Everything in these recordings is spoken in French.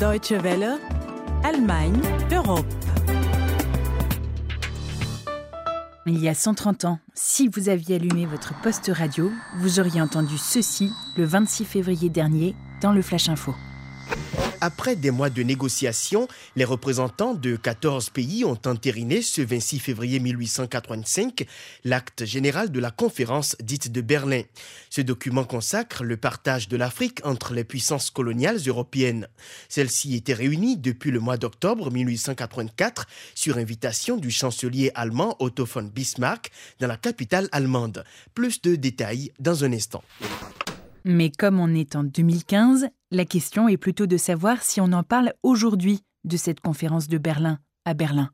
Deutsche Welle, Allemagne, Europe. Il y a 130 ans, si vous aviez allumé votre poste radio, vous auriez entendu ceci le 26 février dernier dans le Flash Info. Après des mois de négociations, les représentants de 14 pays ont entériné ce 26 février 1885 l'acte général de la conférence dite de Berlin. Ce document consacre le partage de l'Afrique entre les puissances coloniales européennes. Celle-ci était réunie depuis le mois d'octobre 1884 sur invitation du chancelier allemand Otto von Bismarck dans la capitale allemande. Plus de détails dans un instant. Mais comme on est en 2015, la question est plutôt de savoir si on en parle aujourd'hui de cette conférence de Berlin à Berlin.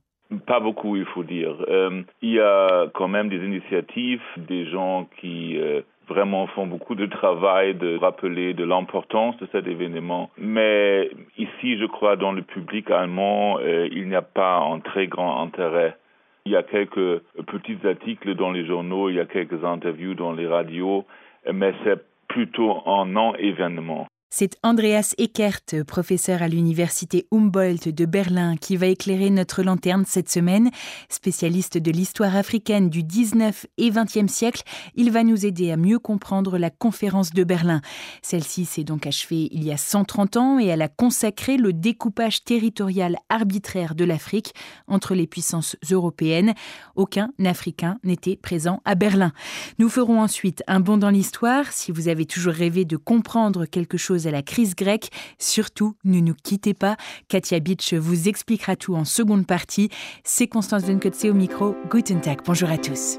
Pas beaucoup, il faut dire. Euh, il y a quand même des initiatives, des gens qui euh, vraiment font beaucoup de travail de rappeler de l'importance de cet événement. Mais ici, je crois, dans le public allemand, euh, il n'y a pas un très grand intérêt. Il y a quelques petits articles dans les journaux, il y a quelques interviews dans les radios, mais c'est plutôt un non-événement. C'est Andreas Eckert, professeur à l'université Humboldt de Berlin, qui va éclairer notre lanterne cette semaine. Spécialiste de l'histoire africaine du 19 et 20e siècle, il va nous aider à mieux comprendre la conférence de Berlin. Celle-ci s'est donc achevée il y a 130 ans et elle a consacré le découpage territorial arbitraire de l'Afrique entre les puissances européennes. Aucun Africain n'était présent à Berlin. Nous ferons ensuite un bond dans l'histoire. Si vous avez toujours rêvé de comprendre quelque chose à la crise grecque. Surtout, ne nous quittez pas. Katia Beach vous expliquera tout en seconde partie. C'est Constance Dunkotze au micro. Guten Tag. Bonjour à tous.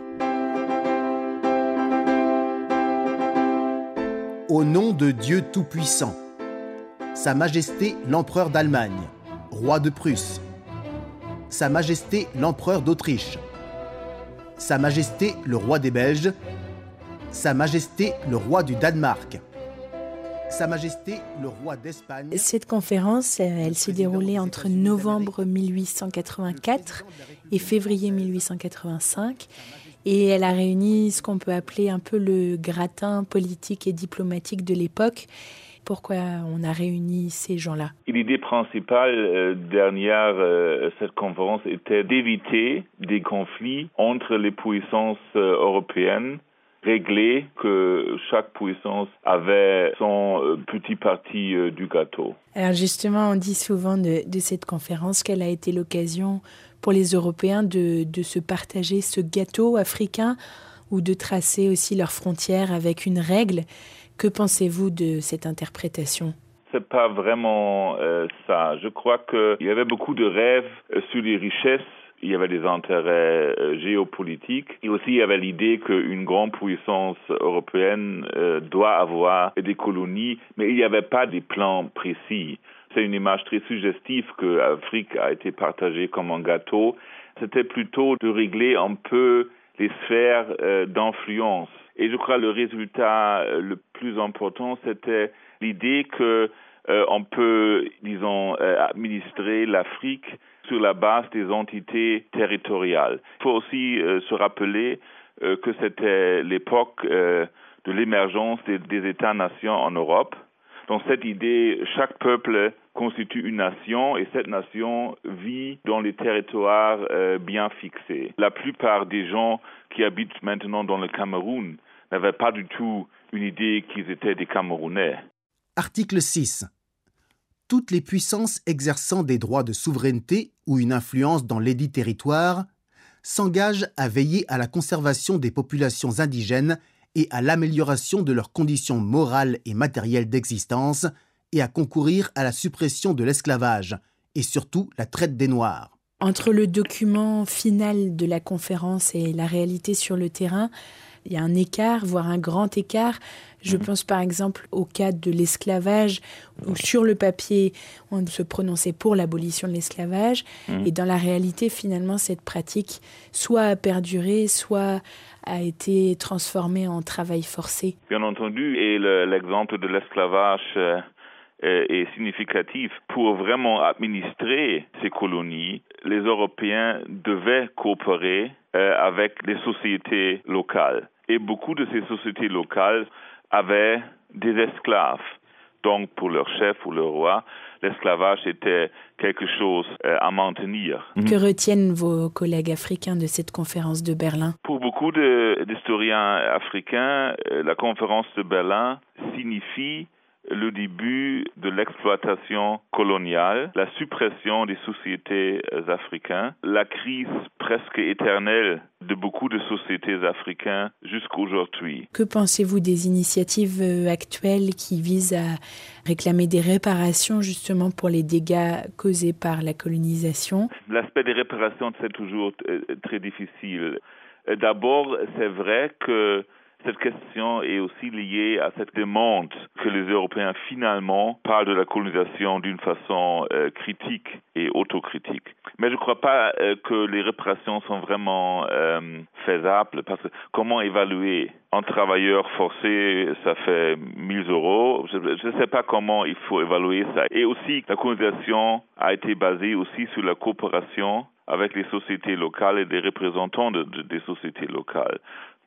Au nom de Dieu Tout-Puissant, Sa Majesté l'Empereur d'Allemagne, Roi de Prusse, Sa Majesté l'Empereur d'Autriche, Sa Majesté le Roi des Belges, Sa Majesté le Roi du Danemark, sa Majesté le roi d'Espagne. Cette conférence, elle s'est déroulée entre novembre 1884 et février 1885 et elle a réuni ce qu'on peut appeler un peu le gratin politique et diplomatique de l'époque. Pourquoi on a réuni ces gens-là? L'idée principale euh, dernière euh, cette conférence était d'éviter des conflits entre les puissances euh, européennes réglé que chaque puissance avait son euh, petit parti euh, du gâteau. Alors justement, on dit souvent de, cette conférence qu'elle a été l'occasion pour les Européens de, de se partager ce gâteau africain ou de tracer aussi leurs frontières avec une règle. Que pensez-vous de cette interprétation? C'est pas vraiment euh, ça. Je crois qu'il y avait beaucoup de rêves sur les richesses il y avait des intérêts euh, géopolitiques et aussi il y avait l'idée qu'une grande puissance européenne euh, doit avoir des colonies, mais il n'y avait pas des plans précis. C'est une image très suggestive que l'Afrique a été partagée comme un gâteau. C'était plutôt de régler un peu les sphères euh, d'influence. Et je crois que le résultat le plus important, c'était l'idée que on peut, disons, administrer l'Afrique sur la base des entités territoriales. Il faut aussi euh, se rappeler euh, que c'était l'époque euh, de l'émergence des, des États-nations en Europe. Donc cette idée, chaque peuple constitue une nation et cette nation vit dans les territoires bien fixés. La plupart des gens qui habitent maintenant dans le Cameroun n'avaient pas du tout une idée qu'ils étaient des Camerounais. Article 6 toutes les puissances exerçant des droits de souveraineté ou une influence dans l'édit territoire s'engagent à veiller à la conservation des populations indigènes et à l'amélioration de leurs conditions morales et matérielles d'existence et à concourir à la suppression de l'esclavage et surtout la traite des Noirs. Entre le document final de la conférence et la réalité sur le terrain, il y a un écart, voire un grand écart. Je mhm. pense par exemple au cas de l'esclavage, où sur le papier, on se prononçait pour l'abolition de l'esclavage, mhm. et dans la réalité, finalement, cette pratique soit a perduré, soit a été transformée en travail forcé. Bien entendu, et l'exemple de l'esclavage euh, est significatif. Pour vraiment administrer ces colonies, les Européens devaient coopérer euh, avec les sociétés locales. Et beaucoup de ces sociétés locales avaient des esclaves. Donc pour leur chef ou leur roi, l'esclavage était quelque chose euh, à maintenir. Que retiennent vos collègues africains de cette conférence de Berlin? Pour beaucoup d'historiens africains, euh, la conférence de Berlin signifie le début de l'exploitation coloniale, la suppression des sociétés euh, africaines, la crise presque éternelle de beaucoup de sociétés africaines jusqu'à aujourd'hui. Que pensez-vous des initiatives euh, actuelles qui visent à réclamer des réparations justement pour les dégâts causés par la colonisation? L'aspect des réparations, c'est toujours euh, très difficile. D'abord, c'est vrai que cette question est aussi liée à cette demande que les Européens finalement parlent de la colonisation d'une façon euh, critique et autocritique. Mais je ne crois pas euh, que les réparations sont vraiment euh, faisables parce que comment évaluer un travailleur forcé, ça fait 1000 euros. Je ne sais pas comment il faut évaluer ça. Et aussi, la colonisation a été basée aussi sur la coopération avec les sociétés locales et des représentants de, des sociétés locales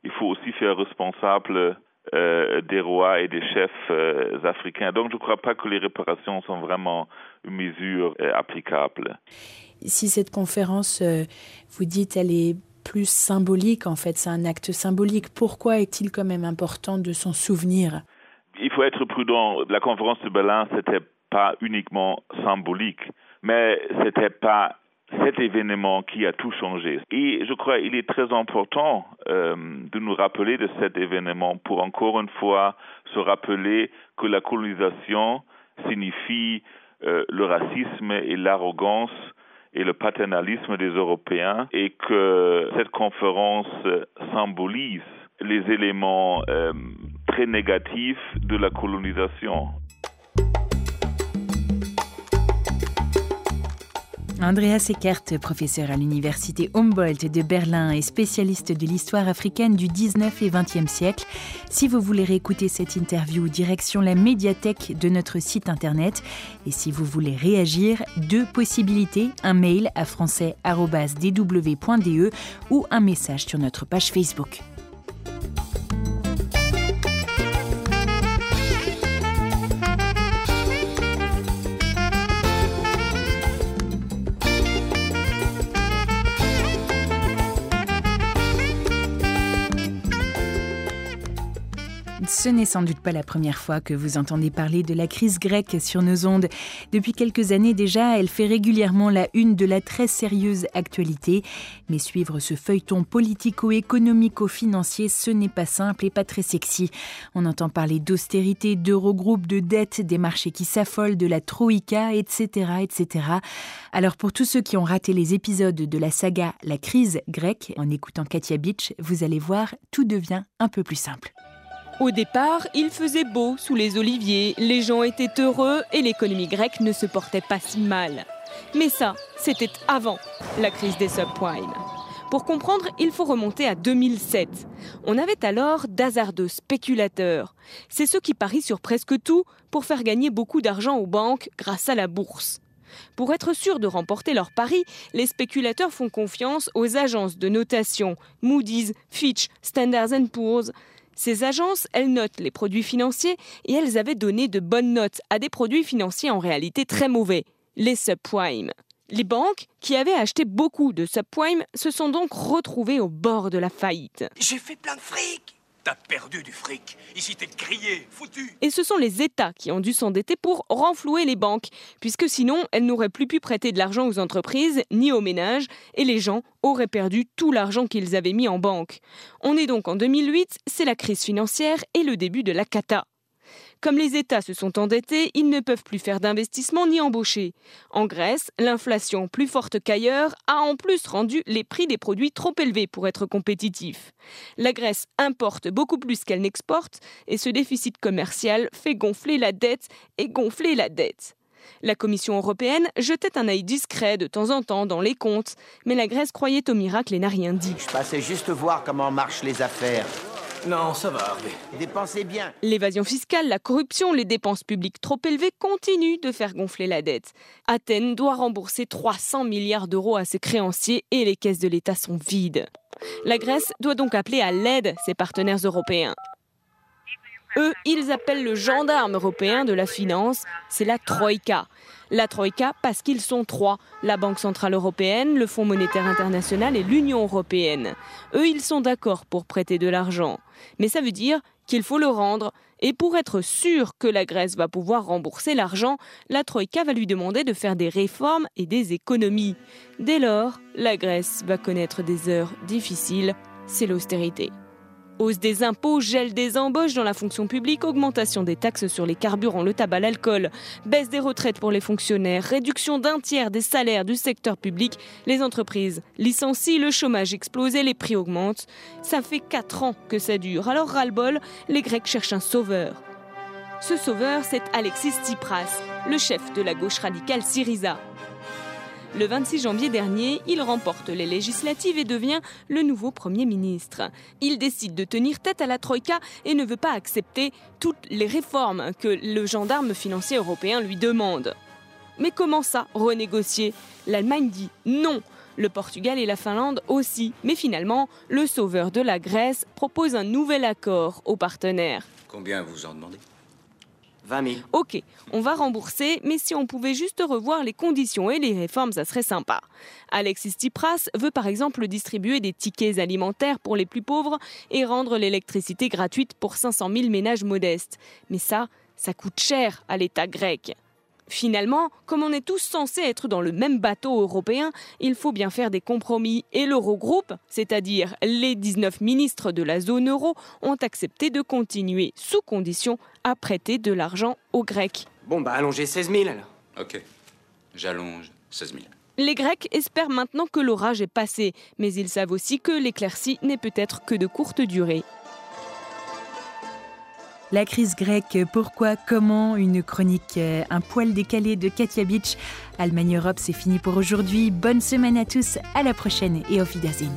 il faut aussi faire responsable euh, des rois et des chefs euh, africains. Donc je ne crois pas que les réparations sont vraiment une mesure euh, applicable. Si cette conférence, vous dites, elle est plus symbolique, en fait, c'est un acte symbolique, pourquoi est-il quand même important de s'en souvenir? Il faut être prudent. La conférence de Berlin, c'était pas uniquement symbolique, mais c'était pas cet événement qui a tout changé. Et je crois qu'il est très important euh, de nous rappeler de cet événement pour encore une fois se rappeler que la colonisation signifie euh, le racisme et l'arrogance et le paternalisme des Européens et que cette conférence symbolise les éléments euh, très négatifs de la colonisation. Andreas Eckert, professeur à l'université Humboldt de Berlin et spécialiste de l'histoire africaine du 19 et 20e siècle. Si vous voulez réécouter cette interview, direction la médiathèque de notre site internet. Et si vous voulez réagir, deux possibilités un mail à français.dw.de ou un message sur notre page Facebook. Ce n'est sans doute pas la première fois que vous entendez parler de la crise grecque sur nos ondes. Depuis quelques années déjà, elle fait régulièrement la une de la très sérieuse actualité. Mais suivre ce feuilleton politico-économico-financier, ce n'est pas simple et pas très sexy. On entend parler d'austérité, d'eurogroupe, de dette, des marchés qui s'affolent, de la troïka, etc., etc. Alors pour tous ceux qui ont raté les épisodes de la saga La crise grecque, en écoutant Katia Beach, vous allez voir, tout devient un peu plus simple. Au départ, il faisait beau sous les oliviers, les gens étaient heureux et l'économie grecque ne se portait pas si mal. Mais ça, c'était avant la crise des subprimes. Pour comprendre, il faut remonter à 2007. On avait alors d'hasardeux spéculateurs. C'est ceux qui parient sur presque tout pour faire gagner beaucoup d'argent aux banques grâce à la bourse. Pour être sûr de remporter leur pari, les spéculateurs font confiance aux agences de notation Moody's, Fitch, Standard Poor's, ces agences, elles notent les produits financiers et elles avaient donné de bonnes notes à des produits financiers en réalité très mauvais, les subprimes. Les banques, qui avaient acheté beaucoup de subprimes, se sont donc retrouvées au bord de la faillite. J'ai fait plein de fric Perdu du fric. Ici, t'es grillé, foutu. Et ce sont les États qui ont dû s'endetter pour renflouer les banques, puisque sinon, elles n'auraient plus pu prêter de l'argent aux entreprises ni aux ménages, et les gens auraient perdu tout l'argent qu'ils avaient mis en banque. On est donc en 2008, c'est la crise financière et le début de la cata. Comme les États se sont endettés, ils ne peuvent plus faire d'investissement ni embaucher. En Grèce, l'inflation plus forte qu'ailleurs a en plus rendu les prix des produits trop élevés pour être compétitifs. La Grèce importe beaucoup plus qu'elle n'exporte et ce déficit commercial fait gonfler la dette et gonfler la dette. La Commission européenne jetait un œil discret de temps en temps dans les comptes, mais la Grèce croyait au miracle et n'a rien dit. Je passais juste voir comment marchent les affaires. Non, ça va, Harvey. Dépensez bien. L'évasion fiscale, la corruption, les dépenses publiques trop élevées continuent de faire gonfler la dette. Athènes doit rembourser 300 milliards d'euros à ses créanciers et les caisses de l'État sont vides. La Grèce doit donc appeler à l'aide ses partenaires européens. Eux, ils appellent le gendarme européen de la finance, c'est la Troïka. La Troïka parce qu'ils sont trois, la Banque Centrale Européenne, le Fonds Monétaire International et l'Union Européenne. Eux, ils sont d'accord pour prêter de l'argent. Mais ça veut dire qu'il faut le rendre. Et pour être sûr que la Grèce va pouvoir rembourser l'argent, la Troïka va lui demander de faire des réformes et des économies. Dès lors, la Grèce va connaître des heures difficiles, c'est l'austérité. Hausse des impôts, gel des embauches dans la fonction publique, augmentation des taxes sur les carburants, le tabac, l'alcool, baisse des retraites pour les fonctionnaires, réduction d'un tiers des salaires du secteur public, les entreprises licencient, le chômage explose et les prix augmentent. Ça fait 4 ans que ça dure. Alors ras-le-bol, les Grecs cherchent un sauveur. Ce sauveur, c'est Alexis Tsipras, le chef de la gauche radicale Syriza. Le 26 janvier dernier, il remporte les législatives et devient le nouveau Premier ministre. Il décide de tenir tête à la Troïka et ne veut pas accepter toutes les réformes que le gendarme financier européen lui demande. Mais comment ça, renégocier? L'Allemagne dit non. Le Portugal et la Finlande aussi. Mais finalement, le sauveur de la Grèce propose un nouvel accord aux partenaires. Combien vous en demandez? 20 000. Ok, on va rembourser, mais si on pouvait juste revoir les conditions et les réformes, ça serait sympa. Alexis Tsipras veut par exemple distribuer des tickets alimentaires pour les plus pauvres et rendre l'électricité gratuite pour 500 000 ménages modestes. Mais ça, ça coûte cher à l'État grec. Finalement, comme on est tous censés être dans le même bateau européen, il faut bien faire des compromis. Et l'Eurogroupe, c'est-à-dire les 19 ministres de la zone euro, ont accepté de continuer, sous condition, à prêter de l'argent aux Grecs. Bon, bah allongez 16 000 alors. Ok. J'allonge 16 000. Les Grecs espèrent maintenant que l'orage est passé, mais ils savent aussi que l'éclaircie n'est peut-être que de courte durée. La crise grecque, pourquoi, comment Une chronique euh, un poil décalée de Katia Beach. Allemagne Europe, c'est fini pour aujourd'hui. Bonne semaine à tous, à la prochaine et auf Wiedersehen.